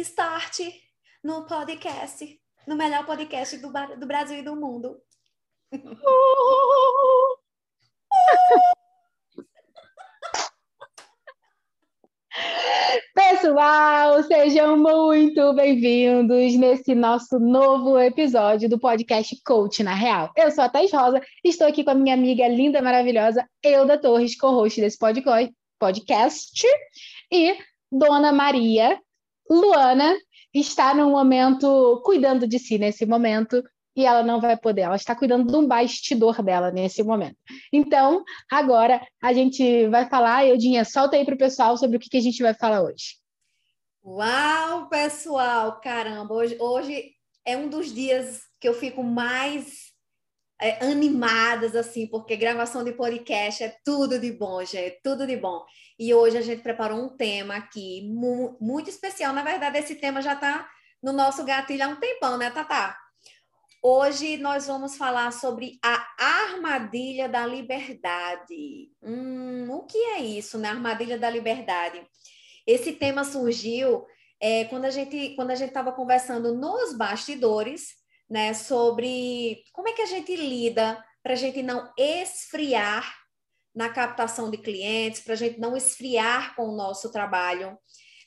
start no podcast, no melhor podcast do, do Brasil e do mundo. Pessoal, sejam muito bem-vindos nesse nosso novo episódio do podcast Coach na Real. Eu sou a Thais Rosa, estou aqui com a minha amiga linda, maravilhosa, Euda Torres, co-host desse podcast, e Dona Maria Luana está no momento cuidando de si nesse momento e ela não vai poder. Ela está cuidando de um bastidor dela nesse momento. Então, agora a gente vai falar. Eudinha, solta aí para o pessoal sobre o que, que a gente vai falar hoje. Uau, pessoal! Caramba, hoje, hoje é um dos dias que eu fico mais é, animadas, assim, porque gravação de podcast é tudo de bom, gente, tudo de bom. E hoje a gente preparou um tema aqui mu muito especial. Na verdade, esse tema já está no nosso gatilho há um tempão, né, Tatá? Hoje nós vamos falar sobre a armadilha da liberdade. Hum, o que é isso, né? Armadilha da liberdade. Esse tema surgiu é, quando a gente quando a gente estava conversando nos bastidores, né? Sobre como é que a gente lida para a gente não esfriar na captação de clientes, para a gente não esfriar com o nosso trabalho.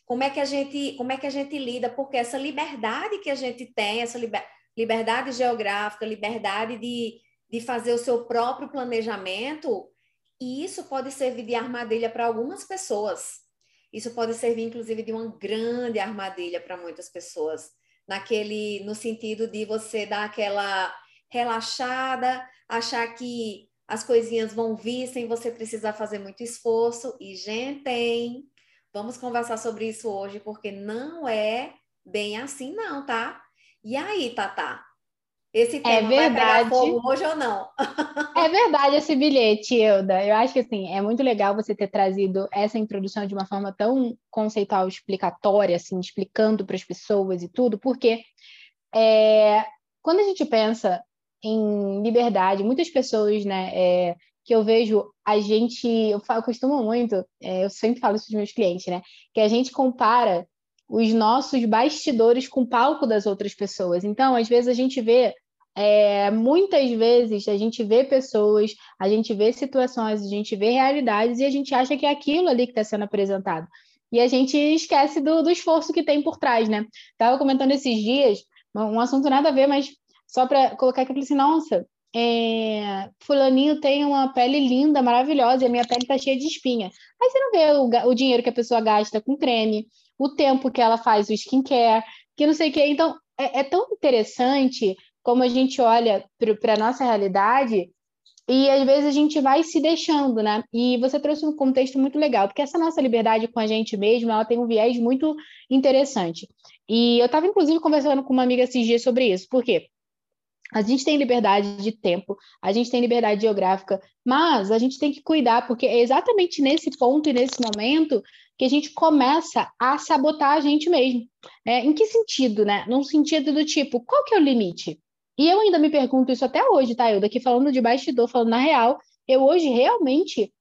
Como é que a gente como é que a gente lida? Porque essa liberdade que a gente tem, essa liberdade liberdade geográfica, liberdade de, de fazer o seu próprio planejamento, e isso pode servir de armadilha para algumas pessoas. Isso pode servir, inclusive, de uma grande armadilha para muitas pessoas, naquele, no sentido de você dar aquela relaxada, achar que as coisinhas vão vir sem você precisar fazer muito esforço. E, gente, vamos conversar sobre isso hoje, porque não é bem assim, não, tá? E aí, Tatá? Esse é tema é verdade. vai pegar fogo hoje ou não? é verdade esse bilhete, Euda. Eu acho que assim, é muito legal você ter trazido essa introdução de uma forma tão conceitual, explicatória, assim, explicando para as pessoas e tudo, porque é, quando a gente pensa em liberdade, muitas pessoas, né, é, que eu vejo a gente, eu, falo, eu costumo muito, é, eu sempre falo isso para os meus clientes, né, que a gente compara os nossos bastidores com o palco das outras pessoas. Então, às vezes a gente vê é, muitas vezes a gente vê pessoas, a gente vê situações, a gente vê realidades e a gente acha que é aquilo ali que está sendo apresentado. E a gente esquece do, do, esforço que tem por trás, né? Estava comentando esses dias, um assunto nada a ver, mas só para colocar aqui, eu falei assim, nossa, é, fulaninho tem uma pele linda, maravilhosa, e a minha pele está cheia de espinha. Aí você não vê o, o dinheiro que a pessoa gasta com creme, o tempo que ela faz o skincare, que não sei o quê. Então, é, é tão interessante como a gente olha para a nossa realidade e às vezes a gente vai se deixando, né? E você trouxe um contexto muito legal, porque essa nossa liberdade com a gente mesmo, ela tem um viés muito interessante. E eu estava, inclusive, conversando com uma amiga esses dias sobre isso. Por quê? A gente tem liberdade de tempo, a gente tem liberdade geográfica, mas a gente tem que cuidar, porque é exatamente nesse ponto e nesse momento que a gente começa a sabotar a gente mesmo. É, em que sentido, né? Num sentido do tipo, qual que é o limite? E eu ainda me pergunto isso até hoje, tá? Eu daqui falando de bastidor, falando na real, eu hoje realmente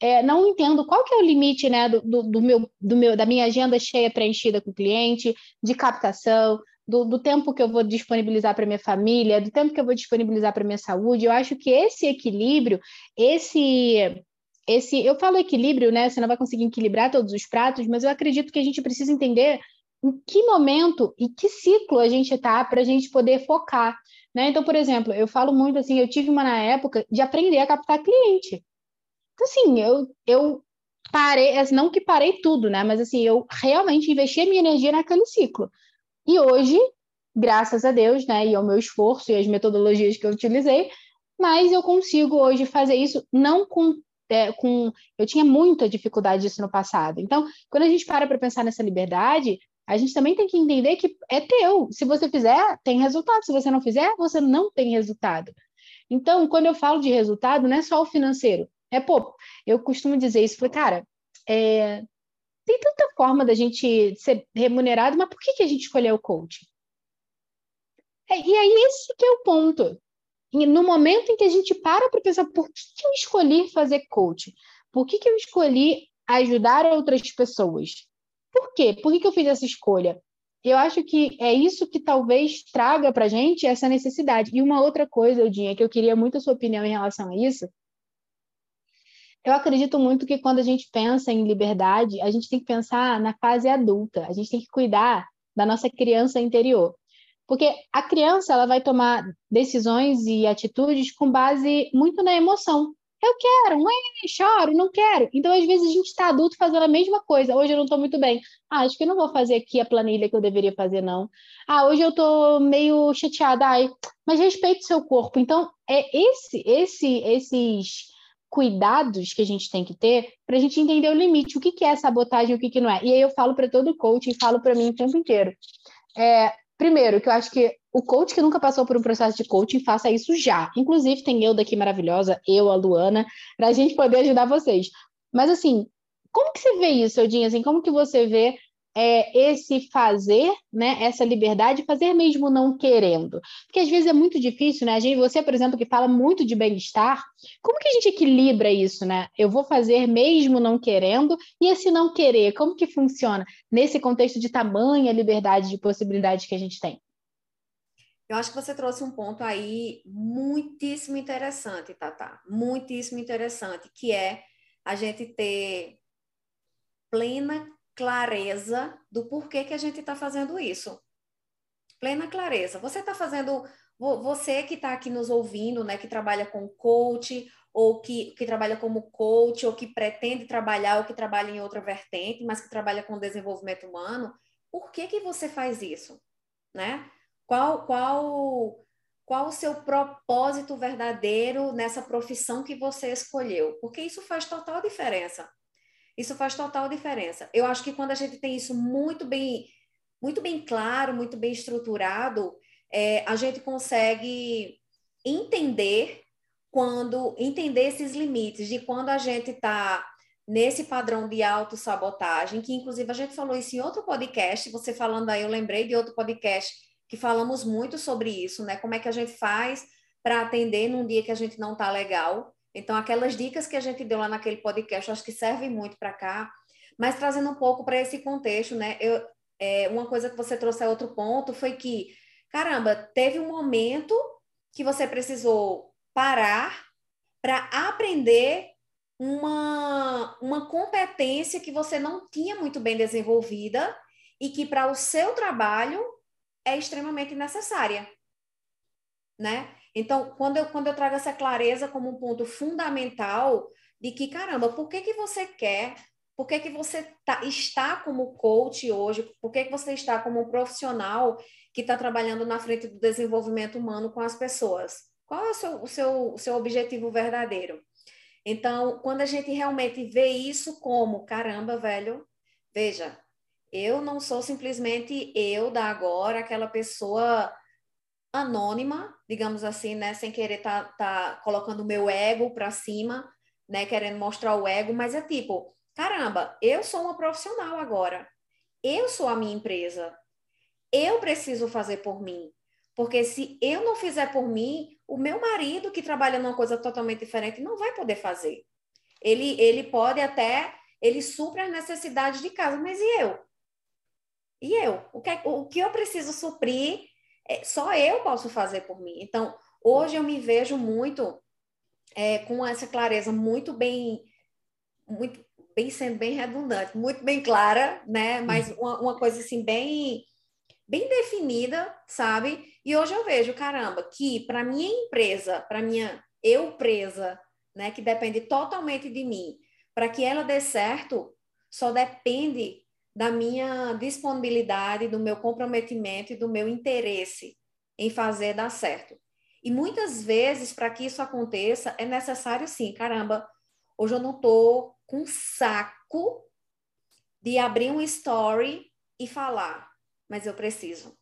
é, não entendo qual que é o limite né, do, do, do, meu, do meu, da minha agenda cheia preenchida com cliente, de captação, do, do tempo que eu vou disponibilizar para minha família, do tempo que eu vou disponibilizar para minha saúde. Eu acho que esse equilíbrio, esse esse, eu falo equilíbrio, né? Você não vai conseguir equilibrar todos os pratos, mas eu acredito que a gente precisa entender em que momento e que ciclo a gente está para a gente poder focar, né? Então, por exemplo, eu falo muito assim, eu tive uma na época de aprender a captar cliente. Então, assim, eu, eu parei, não que parei tudo, né? Mas assim, eu realmente investi a minha energia naquele ciclo. E hoje, graças a Deus, né, e ao meu esforço e as metodologias que eu utilizei, mas eu consigo hoje fazer isso não com é, com. Eu tinha muita dificuldade disso no passado. Então, quando a gente para para pensar nessa liberdade, a gente também tem que entender que é teu. Se você fizer, tem resultado. Se você não fizer, você não tem resultado. Então, quando eu falo de resultado, não é só o financeiro. É, pô, eu costumo dizer isso, falei, cara, é, tem tanta forma da gente ser remunerado, mas por que, que a gente escolheu o coach? É, e aí, esse que é o ponto no momento em que a gente para para pensar por que, que eu escolhi fazer coach? Por que, que eu escolhi ajudar outras pessoas? Por quê? Por que, que eu fiz essa escolha? Eu acho que é isso que talvez traga para a gente essa necessidade. E uma outra coisa, Eudinha, que eu queria muito a sua opinião em relação a isso. Eu acredito muito que quando a gente pensa em liberdade, a gente tem que pensar na fase adulta. A gente tem que cuidar da nossa criança interior. Porque a criança ela vai tomar decisões e atitudes com base muito na emoção. Eu quero, é, choro, não quero. Então, às vezes, a gente está adulto fazendo a mesma coisa. Hoje eu não estou muito bem. Ah, acho que eu não vou fazer aqui a planilha que eu deveria fazer, não. Ah, hoje eu estou meio chateada. Ai, mas respeite seu corpo. Então, é esse, esse, esses cuidados que a gente tem que ter para a gente entender o limite, o que, que é sabotagem e o que, que não é. E aí eu falo para todo coach e falo para mim o tempo inteiro. É, primeiro, que eu acho que o coach que nunca passou por um processo de coaching, faça isso já. Inclusive, tem eu daqui maravilhosa, eu, a Luana, para a gente poder ajudar vocês. Mas, assim, como que você vê isso, Eudinha? Assim, como que você vê é, esse fazer, né, essa liberdade, fazer mesmo não querendo. Porque às vezes é muito difícil, né? A gente, você, por exemplo, que fala muito de bem-estar, como que a gente equilibra isso, né? Eu vou fazer mesmo não querendo, e esse não querer, como que funciona nesse contexto de tamanha liberdade de possibilidades que a gente tem? Eu acho que você trouxe um ponto aí muitíssimo interessante, Tata, muitíssimo interessante, que é a gente ter plena clareza do porquê que a gente está fazendo isso. Plena clareza. Você está fazendo, você que está aqui nos ouvindo, né, que trabalha com coach, ou que, que trabalha como coach, ou que pretende trabalhar, ou que trabalha em outra vertente, mas que trabalha com desenvolvimento humano, por que, que você faz isso? Né? Qual, qual, qual o seu propósito verdadeiro nessa profissão que você escolheu? Porque isso faz total diferença. Isso faz total diferença. Eu acho que quando a gente tem isso muito bem, muito bem claro, muito bem estruturado, é, a gente consegue entender quando entender esses limites de quando a gente está nesse padrão de autossabotagem, que inclusive a gente falou isso em outro podcast, você falando aí, eu lembrei de outro podcast que falamos muito sobre isso, né? Como é que a gente faz para atender num dia que a gente não está legal. Então, aquelas dicas que a gente deu lá naquele podcast, acho que servem muito para cá, mas trazendo um pouco para esse contexto, né? Eu, é, uma coisa que você trouxe a outro ponto foi que, caramba, teve um momento que você precisou parar para aprender uma, uma competência que você não tinha muito bem desenvolvida e que para o seu trabalho é extremamente necessária, né? Então, quando eu, quando eu trago essa clareza como um ponto fundamental de que, caramba, por que, que você quer, por que, que você tá, está como coach hoje, por que, que você está como um profissional que está trabalhando na frente do desenvolvimento humano com as pessoas? Qual é o seu, o seu, o seu objetivo verdadeiro? Então, quando a gente realmente vê isso como, caramba, velho, veja, eu não sou simplesmente eu da agora, aquela pessoa anônima, digamos assim, né, sem querer tá, tá colocando o meu ego para cima, né, querendo mostrar o ego, mas é tipo, caramba, eu sou uma profissional agora. Eu sou a minha empresa. Eu preciso fazer por mim. Porque se eu não fizer por mim, o meu marido que trabalha numa coisa totalmente diferente não vai poder fazer. Ele ele pode até ele supra as necessidades de casa, mas e eu? E eu? O que, é, o que eu preciso suprir só eu posso fazer por mim. Então, hoje eu me vejo muito é, com essa clareza muito bem, muito bem sendo bem redundante, muito bem clara, né? Mas uma, uma coisa assim bem bem definida, sabe? E hoje eu vejo, caramba, que para minha empresa, para minha eu presa, né, que depende totalmente de mim, para que ela dê certo, só depende da minha disponibilidade, do meu comprometimento e do meu interesse em fazer dar certo. E muitas vezes, para que isso aconteça, é necessário sim, caramba, hoje eu não estou com saco de abrir um story e falar, mas eu preciso.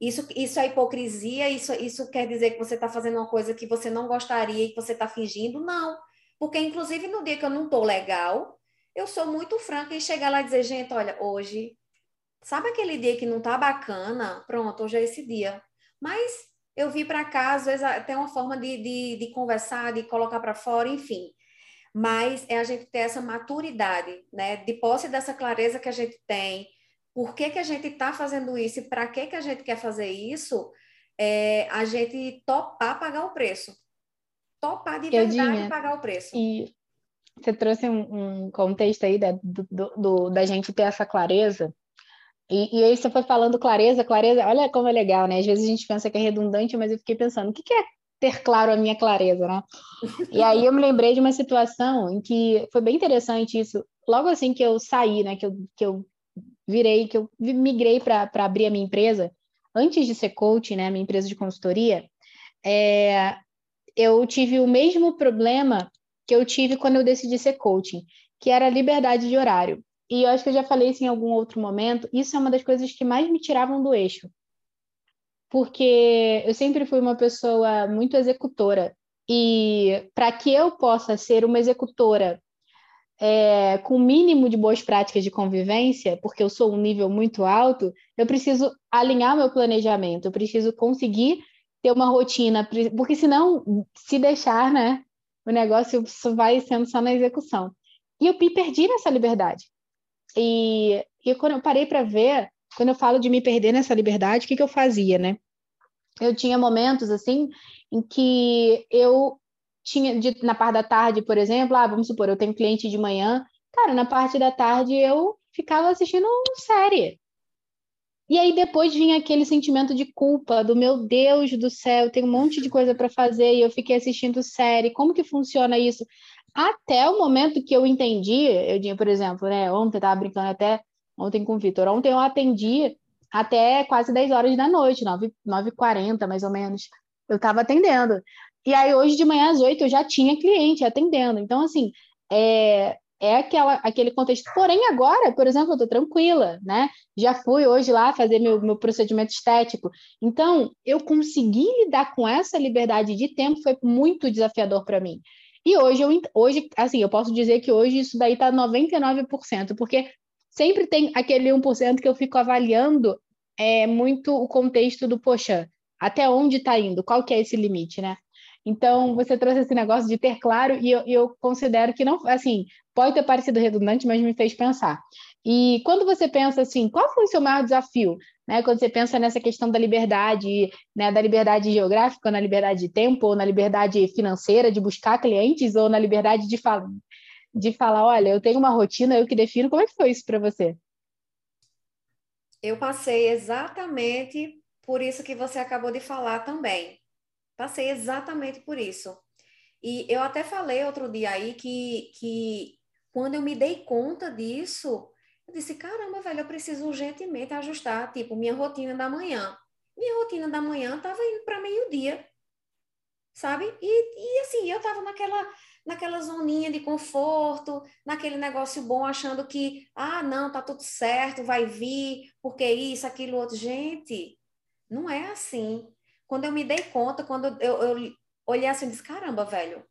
Isso, isso é hipocrisia? Isso, isso quer dizer que você está fazendo uma coisa que você não gostaria e que você está fingindo? Não. Porque, inclusive, no dia que eu não estou legal, eu sou muito franca em chegar lá e dizer, gente, olha, hoje, sabe aquele dia que não tá bacana? Pronto, hoje é esse dia. Mas eu vi para cá, às vezes até uma forma de, de, de conversar, de colocar para fora, enfim. Mas é a gente ter essa maturidade, né? De posse dessa clareza que a gente tem, por que, que a gente está fazendo isso e para que, que a gente quer fazer isso, é a gente topar pagar o preço. Topar de verdade pagar o preço. E você trouxe um, um contexto aí da, do, do, da gente ter essa clareza. E, e, aí você foi falando clareza, clareza, olha como é legal, né? Às vezes a gente pensa que é redundante, mas eu fiquei pensando, o que, que é ter claro a minha clareza, né? E aí eu me lembrei de uma situação em que foi bem interessante isso. Logo assim que eu saí, né? Que eu, que eu virei, que eu migrei para abrir a minha empresa, antes de ser coach, né, minha empresa de consultoria, é, eu tive o mesmo problema que eu tive quando eu decidi ser coaching, que era a liberdade de horário. E eu acho que eu já falei isso em algum outro momento, isso é uma das coisas que mais me tiravam do eixo. Porque eu sempre fui uma pessoa muito executora. E para que eu possa ser uma executora é, com o mínimo de boas práticas de convivência, porque eu sou um nível muito alto, eu preciso alinhar meu planejamento, eu preciso conseguir ter uma rotina, porque senão, se deixar, né, o negócio vai sendo só na execução. E eu perdi nessa liberdade. E, e quando eu parei para ver, quando eu falo de me perder nessa liberdade, o que, que eu fazia, né? Eu tinha momentos assim em que eu tinha de, na parte da tarde, por exemplo, ah, vamos supor, eu tenho cliente de manhã, cara, na parte da tarde eu ficava assistindo série. E aí depois vinha aquele sentimento de culpa, do meu Deus do céu, tem um monte de coisa para fazer e eu fiquei assistindo série. Como que funciona isso? Até o momento que eu entendi, eu tinha, por exemplo, né, ontem eu tava brincando até ontem com o Vitor, ontem eu atendi até quase 10 horas da noite, 9, 9h40 mais ou menos. Eu estava atendendo. E aí, hoje de manhã às oito, eu já tinha cliente atendendo. Então, assim, é, é aquela, aquele contexto. Porém, agora, por exemplo, eu estou tranquila, né? Já fui hoje lá fazer meu, meu procedimento estético. Então, eu consegui lidar com essa liberdade de tempo, foi muito desafiador para mim. E hoje, eu, hoje, assim, eu posso dizer que hoje isso daí está 99%, porque sempre tem aquele 1% que eu fico avaliando é, muito o contexto do, poxa, até onde está indo? Qual que é esse limite, né? Então, você trouxe esse negócio de ter claro, e eu, eu, considero que não, assim, pode ter parecido redundante, mas me fez pensar. E quando você pensa assim, qual foi o seu maior desafio? Né? Quando você pensa nessa questão da liberdade, né? da liberdade geográfica, na liberdade de tempo, ou na liberdade financeira de buscar clientes, ou na liberdade de, fal de falar, olha, eu tenho uma rotina, eu que defino. Como é que foi isso para você? Eu passei exatamente por isso que você acabou de falar também Passei exatamente por isso. E eu até falei outro dia aí que, que quando eu me dei conta disso, eu disse: caramba, velho, eu preciso urgentemente ajustar, tipo, minha rotina da manhã. Minha rotina da manhã estava indo para meio-dia, sabe? E, e assim, eu estava naquela, naquela zoninha de conforto, naquele negócio bom, achando que, ah, não, tá tudo certo, vai vir, porque isso, aquilo, outro. Gente, não é assim. Quando eu me dei conta, quando eu, eu olhei assim disse, caramba, velho,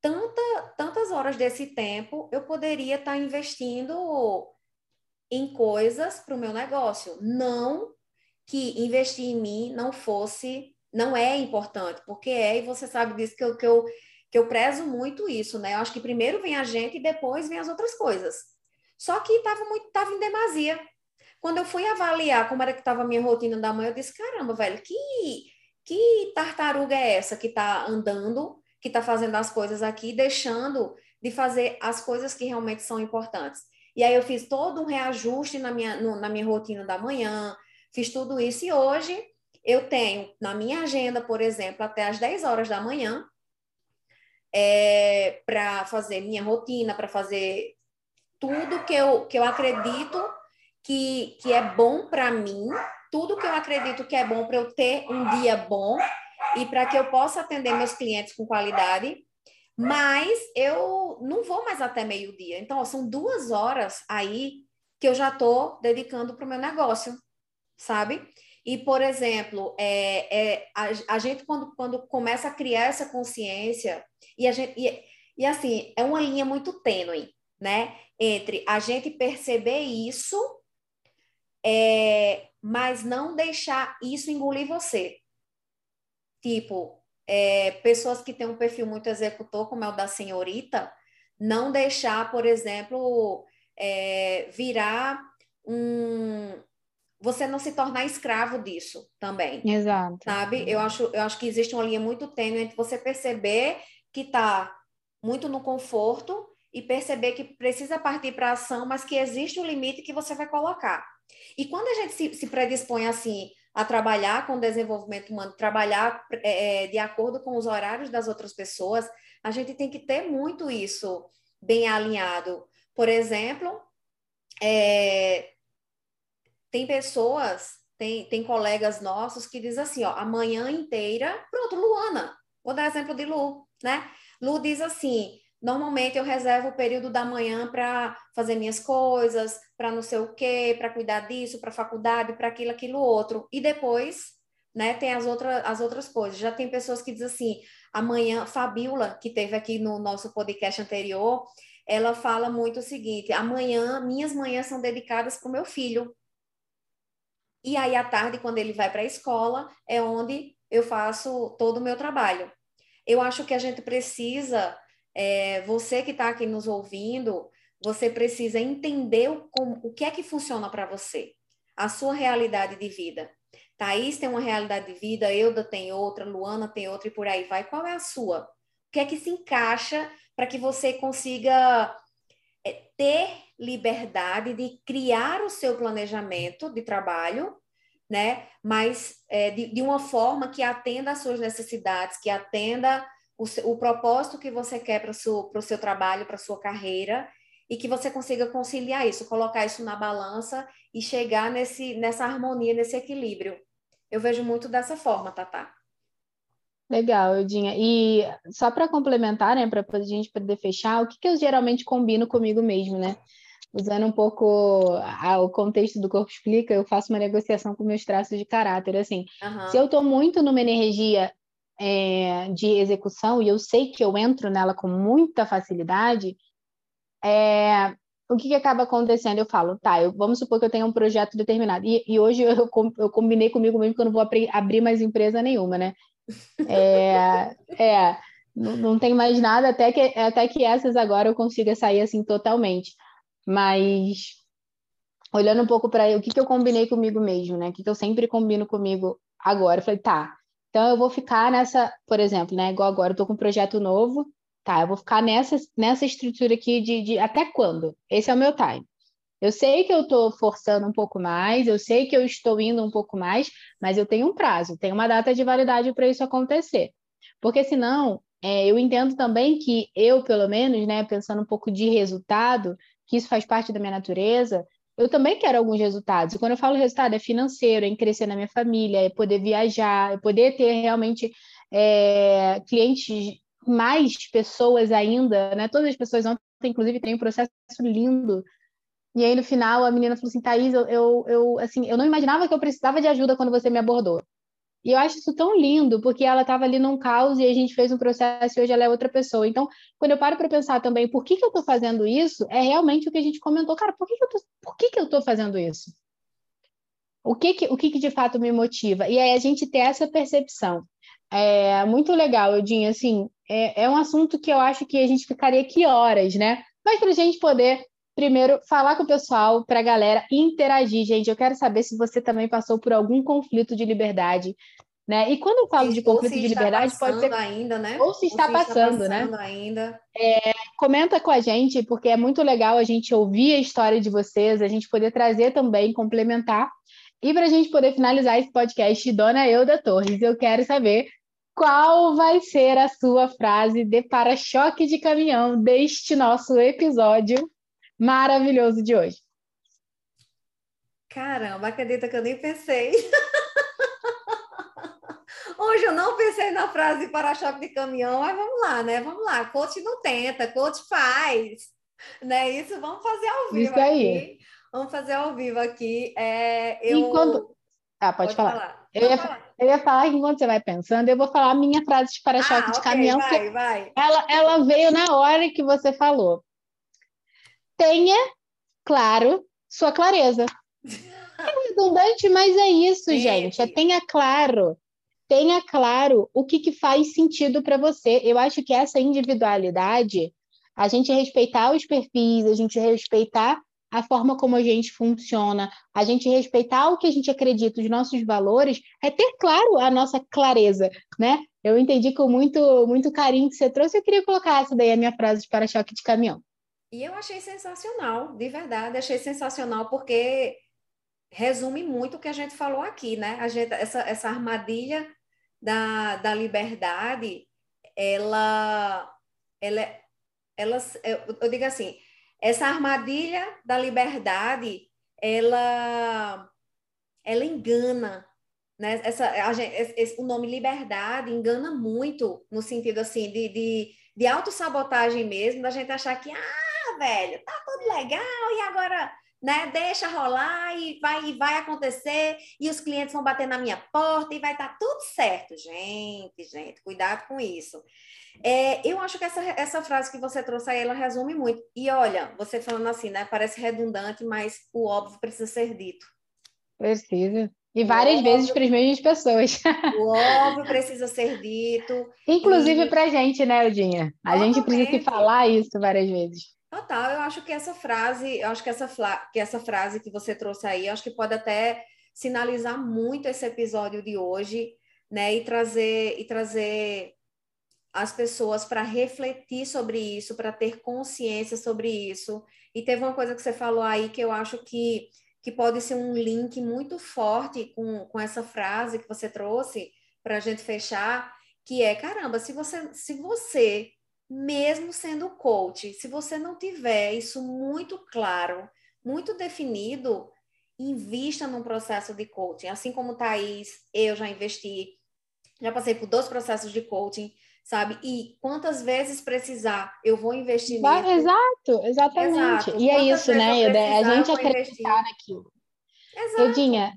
tanta, tantas horas desse tempo eu poderia estar tá investindo em coisas para o meu negócio. Não que investir em mim não fosse, não é importante, porque é, e você sabe disso que eu, que eu, que eu prezo muito isso, né? Eu acho que primeiro vem a gente e depois vem as outras coisas. Só que estava muito, tava em demasia. Quando eu fui avaliar como era que estava a minha rotina da manhã, eu disse, caramba, velho, que, que tartaruga é essa que está andando, que está fazendo as coisas aqui, deixando de fazer as coisas que realmente são importantes. E aí eu fiz todo um reajuste na minha, no, na minha rotina da manhã, fiz tudo isso, e hoje eu tenho na minha agenda, por exemplo, até às 10 horas da manhã, é, para fazer minha rotina, para fazer tudo que eu, que eu acredito que, que é bom para mim, tudo que eu acredito que é bom para eu ter um dia bom e para que eu possa atender meus clientes com qualidade, mas eu não vou mais até meio-dia. Então, ó, são duas horas aí que eu já estou dedicando para o meu negócio, sabe? E, por exemplo, é, é, a, a, gente, quando, quando começa a criar essa consciência, e, a gente, e, e assim, é uma linha muito tênue, né? Entre a gente perceber isso é, mas não deixar isso engolir você. Tipo, é, pessoas que têm um perfil muito executor, como é o da senhorita, não deixar, por exemplo, é, virar um você não se tornar escravo disso também. Exato. Sabe? Eu acho, eu acho que existe uma linha muito tênue entre você perceber que está muito no conforto e perceber que precisa partir para ação, mas que existe um limite que você vai colocar. E quando a gente se, se predispõe assim a trabalhar com desenvolvimento humano, trabalhar é, é, de acordo com os horários das outras pessoas, a gente tem que ter muito isso bem alinhado. Por exemplo, é, tem pessoas, tem, tem colegas nossos que dizem assim, ó, a manhã inteira, pronto, Luana, vou dar exemplo de Lu, né? Lu diz assim, Normalmente eu reservo o período da manhã para fazer minhas coisas, para não sei o quê, para cuidar disso, para faculdade, para aquilo, aquilo outro. E depois, né, tem as, outras as outras coisas. Já tem pessoas que dizem assim, amanhã, Fabiola, que teve aqui no nosso podcast anterior, ela fala muito o seguinte: amanhã, minhas manhãs são dedicadas para o meu filho. E aí, à tarde, quando ele vai para a escola, é onde eu faço todo o meu trabalho. Eu acho que a gente precisa é, você que está aqui nos ouvindo, você precisa entender o, como, o que é que funciona para você, a sua realidade de vida. Thaís tem uma realidade de vida, Euda tem outra, Luana tem outra e por aí vai. Qual é a sua? O que é que se encaixa para que você consiga é, ter liberdade de criar o seu planejamento de trabalho, né? Mas é, de, de uma forma que atenda às suas necessidades, que atenda o, o propósito que você quer para o seu, seu trabalho, para a sua carreira, e que você consiga conciliar isso, colocar isso na balança e chegar nesse, nessa harmonia, nesse equilíbrio. Eu vejo muito dessa forma, Tatá. Legal, Eudinha. E só para complementar, né, para a gente poder fechar, o que, que eu geralmente combino comigo mesmo, né? Usando um pouco o contexto do Corpo Explica, eu faço uma negociação com meus traços de caráter. Assim, uhum. se eu estou muito numa energia é, de execução, e eu sei que eu entro nela com muita facilidade, é, o que, que, acaba acontecendo? Eu falo, tá, eu, vamos supor que eu tenha um projeto determinado, e, e hoje eu, eu, combinei comigo mesmo que eu não vou abrir, abrir mais empresa nenhuma, né? É, é não, não tem mais nada, até que, até que essas agora eu consiga sair assim totalmente. Mas olhando um pouco para o que, que eu combinei comigo mesmo, né? O que, que eu sempre combino comigo agora? Eu falei, tá, então, eu vou ficar nessa, por exemplo, né? Igual agora, eu estou com um projeto novo, tá? Eu vou ficar nessa, nessa estrutura aqui de, de até quando? Esse é o meu time. Eu sei que eu estou forçando um pouco mais, eu sei que eu estou indo um pouco mais, mas eu tenho um prazo, tenho uma data de validade para isso acontecer. Porque senão, é, eu entendo também que eu, pelo menos, né, pensando um pouco de resultado, que isso faz parte da minha natureza, eu também quero alguns resultados. E quando eu falo resultado, é financeiro, é em crescer na minha família, é poder viajar, é poder ter realmente é, clientes, mais pessoas ainda, né? Todas as pessoas ontem, inclusive, tem um processo lindo. E aí, no final, a menina falou assim, Thaís, eu, eu, eu, assim, eu não imaginava que eu precisava de ajuda quando você me abordou. E eu acho isso tão lindo, porque ela estava ali num caos e a gente fez um processo e hoje ela é outra pessoa. Então, quando eu paro para pensar também por que, que eu estou fazendo isso, é realmente o que a gente comentou. Cara, por que, que eu que, que estou fazendo isso? O que, que, o que, que de fato me motiva? E aí a gente ter essa percepção. É muito legal, Eudinho, assim, é, é um assunto que eu acho que a gente ficaria aqui horas, né? Mas para a gente poder primeiro falar com o pessoal, para a galera interagir, gente. Eu quero saber se você também passou por algum conflito de liberdade, né? E quando eu falo de conflito de liberdade, pode ser ainda, né? Ou se está, se passando, está passando, né? Ainda. É, comenta com a gente, porque é muito legal a gente ouvir a história de vocês, a gente poder trazer também, complementar. E para a gente poder finalizar esse podcast, Dona Euda Torres, eu quero saber qual vai ser a sua frase de para-choque de caminhão deste nosso episódio maravilhoso de hoje. Caramba, acredita que eu nem pensei. Hoje eu não pensei na frase para-choque de caminhão, mas vamos lá, né? Vamos lá, coach não tenta, coach faz. Né? Isso vamos fazer ao vivo Isso aí. Aqui. Vamos fazer ao vivo aqui. É, eu... Enquanto... Ah, pode, pode falar. falar. Eu, ia, falar. eu ia falar que enquanto você vai pensando, eu vou falar a minha frase de para-choque ah, de okay, caminhão. Vai, vai. Ela, ela veio na hora que você falou tenha, claro, sua clareza. É redundante, mas é isso, gente. É tenha claro. Tenha claro o que, que faz sentido para você. Eu acho que essa individualidade, a gente respeitar os perfis, a gente respeitar a forma como a gente funciona, a gente respeitar o que a gente acredita, os nossos valores, é ter claro a nossa clareza, né? Eu entendi com muito, muito carinho que você trouxe, eu queria colocar essa daí, a minha frase de para-choque de caminhão. E eu achei sensacional, de verdade, achei sensacional, porque resume muito o que a gente falou aqui, né? A gente, essa, essa armadilha da, da liberdade, ela, ela, ela, eu, eu digo assim, essa armadilha da liberdade, ela, ela engana, né? Essa, a gente, esse, o nome liberdade engana muito no sentido assim de, de, de autossabotagem mesmo, da gente achar que, ah, velho, tá tudo legal e agora né? Deixa rolar e vai, e vai acontecer, e os clientes vão bater na minha porta e vai estar tá tudo certo. Gente, gente, cuidado com isso. É, eu acho que essa, essa frase que você trouxe aí, ela resume muito. E olha, você falando assim, né? Parece redundante, mas o óbvio precisa ser dito. Precisa. E várias óbvio, vezes para as mesmas pessoas. O óbvio precisa ser dito. Inclusive e... para a gente, né, Eudinha? A gente precisa falar isso várias vezes. Total, eu acho que essa frase, eu acho que essa, que essa frase que você trouxe aí, eu acho que pode até sinalizar muito esse episódio de hoje, né? E trazer e trazer as pessoas para refletir sobre isso, para ter consciência sobre isso. E teve uma coisa que você falou aí que eu acho que, que pode ser um link muito forte com, com essa frase que você trouxe para a gente fechar, que é caramba, se você se você mesmo sendo coach, se você não tiver isso muito claro, muito definido, invista num processo de coaching. Assim como Thaís, eu já investi, já passei por dois processos de coaching, sabe? E quantas vezes precisar, eu vou investir nisso. Exato, exatamente. Exato. E é isso, né, Eda? A gente acreditar naquilo. Exato. Eudinha,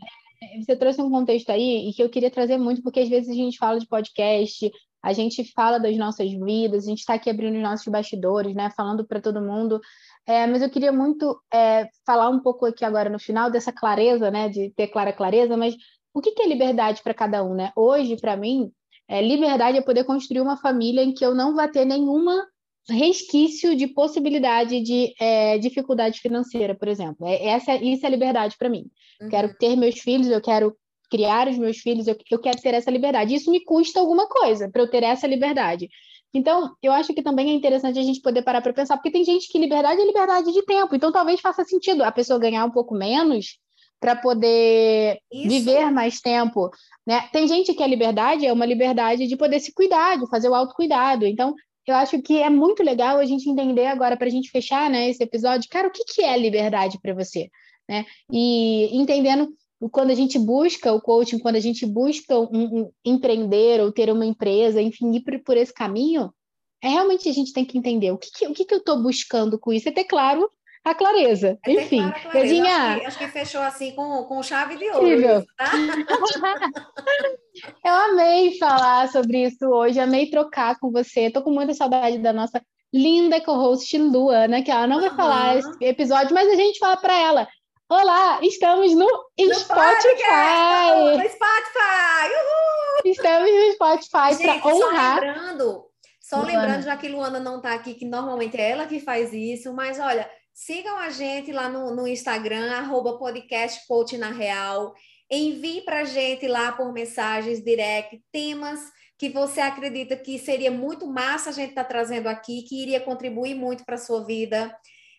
você trouxe um contexto aí e que eu queria trazer muito, porque às vezes a gente fala de podcast, a gente fala das nossas vidas, a gente está aqui abrindo os nossos bastidores, né? Falando para todo mundo. É, mas eu queria muito é, falar um pouco aqui agora no final dessa clareza, né? De ter clara clareza, mas o que, que é liberdade para cada um, né? Hoje, para mim, é, liberdade é poder construir uma família em que eu não vá ter nenhuma resquício de possibilidade de é, dificuldade financeira, por exemplo. É, essa, isso é liberdade para mim. Uhum. Quero ter meus filhos, eu quero criar os meus filhos, eu, eu quero ter essa liberdade. Isso me custa alguma coisa para eu ter essa liberdade. Então, eu acho que também é interessante a gente poder parar para pensar, porque tem gente que liberdade é liberdade de tempo. Então, talvez faça sentido a pessoa ganhar um pouco menos para poder Isso. viver mais tempo. Né? Tem gente que a liberdade é uma liberdade de poder se cuidar, de fazer o autocuidado. Então, eu acho que é muito legal a gente entender agora, para a gente fechar né, esse episódio, cara, o que, que é liberdade para você? Né? E entendendo quando a gente busca o coaching, quando a gente busca um, um, empreender ou ter uma empresa, enfim, ir por, por, esse caminho, é realmente a gente tem que entender o que, que o que, que eu estou buscando com isso, é ter claro a clareza. É enfim, claro clareza. Acho, que, acho que fechou assim com, com chave de ouro. Tá? eu amei falar sobre isso hoje, amei trocar com você. Estou com muita saudade da nossa linda co-host Luana, que ela não uhum. vai falar esse episódio, mas a gente fala para ela. Olá, estamos no, no Spotify. No Spotify! Uhul! Estamos no Spotify para honrar. Só lembrando, só Luana. lembrando, já que Luana não está aqui, que normalmente é ela que faz isso, mas olha, sigam a gente lá no, no Instagram, arroba podcast na real. Envie para a gente lá por mensagens direct temas que você acredita que seria muito massa a gente estar tá trazendo aqui, que iria contribuir muito para a sua vida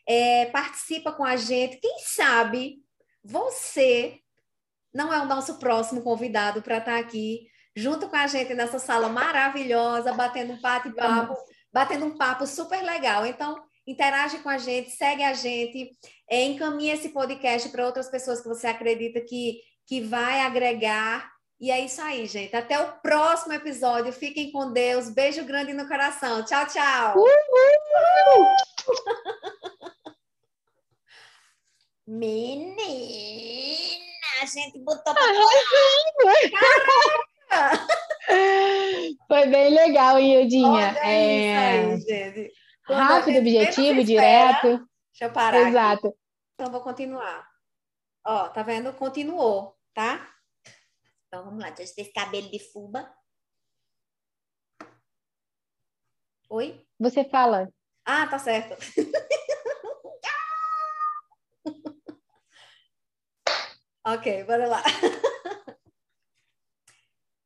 é, participa com a gente. Quem sabe você não é o nosso próximo convidado para estar tá aqui junto com a gente nessa sala maravilhosa, batendo um bate-papo, batendo um papo super legal. Então, interage com a gente, segue a gente, é, encaminhe esse podcast para outras pessoas que você acredita que, que vai agregar. E é isso aí, gente. Até o próximo episódio. Fiquem com Deus. Beijo grande no coração. Tchau, tchau. Uhul! Menina, a gente botou pra ah, Foi bem legal, Ildinha. É... Aí, gente. Rápido, objetivo, direto. Deixa eu parar. Exato. Aqui. Então, vou continuar. Ó, tá vendo? Continuou, tá? Então, vamos lá. Deixa eu esse cabelo de fuba. Oi? Você fala. Ah, tá certo. Ok, bora lá.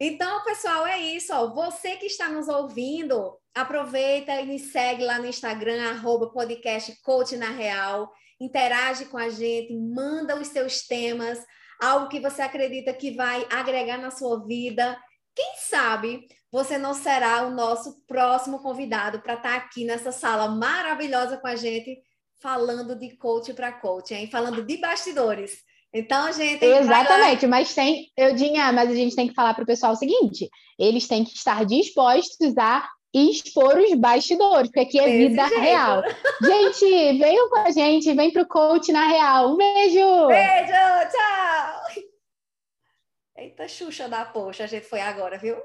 Então, pessoal, é isso. Ó. Você que está nos ouvindo, aproveita e me segue lá no Instagram, arroba podcast Coach na Real. Interage com a gente, manda os seus temas, algo que você acredita que vai agregar na sua vida. Quem sabe você não será o nosso próximo convidado para estar tá aqui nessa sala maravilhosa com a gente, falando de coach para coach, hein? Falando de bastidores. Então, gente. Exatamente, mas tem, eu tinha, mas a gente tem que falar para o pessoal o seguinte: eles têm que estar dispostos a expor os bastidores, porque aqui é Desse vida jeito. real. Gente, venham com a gente, vem pro coach na real. Um beijo! Beijo, tchau! Eita, Xuxa da poxa, a gente foi agora, viu?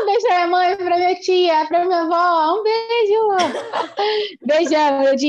Um beijo pra minha mãe, pra minha tia, pra minha avó. Um beijo! Beijão, meu dia.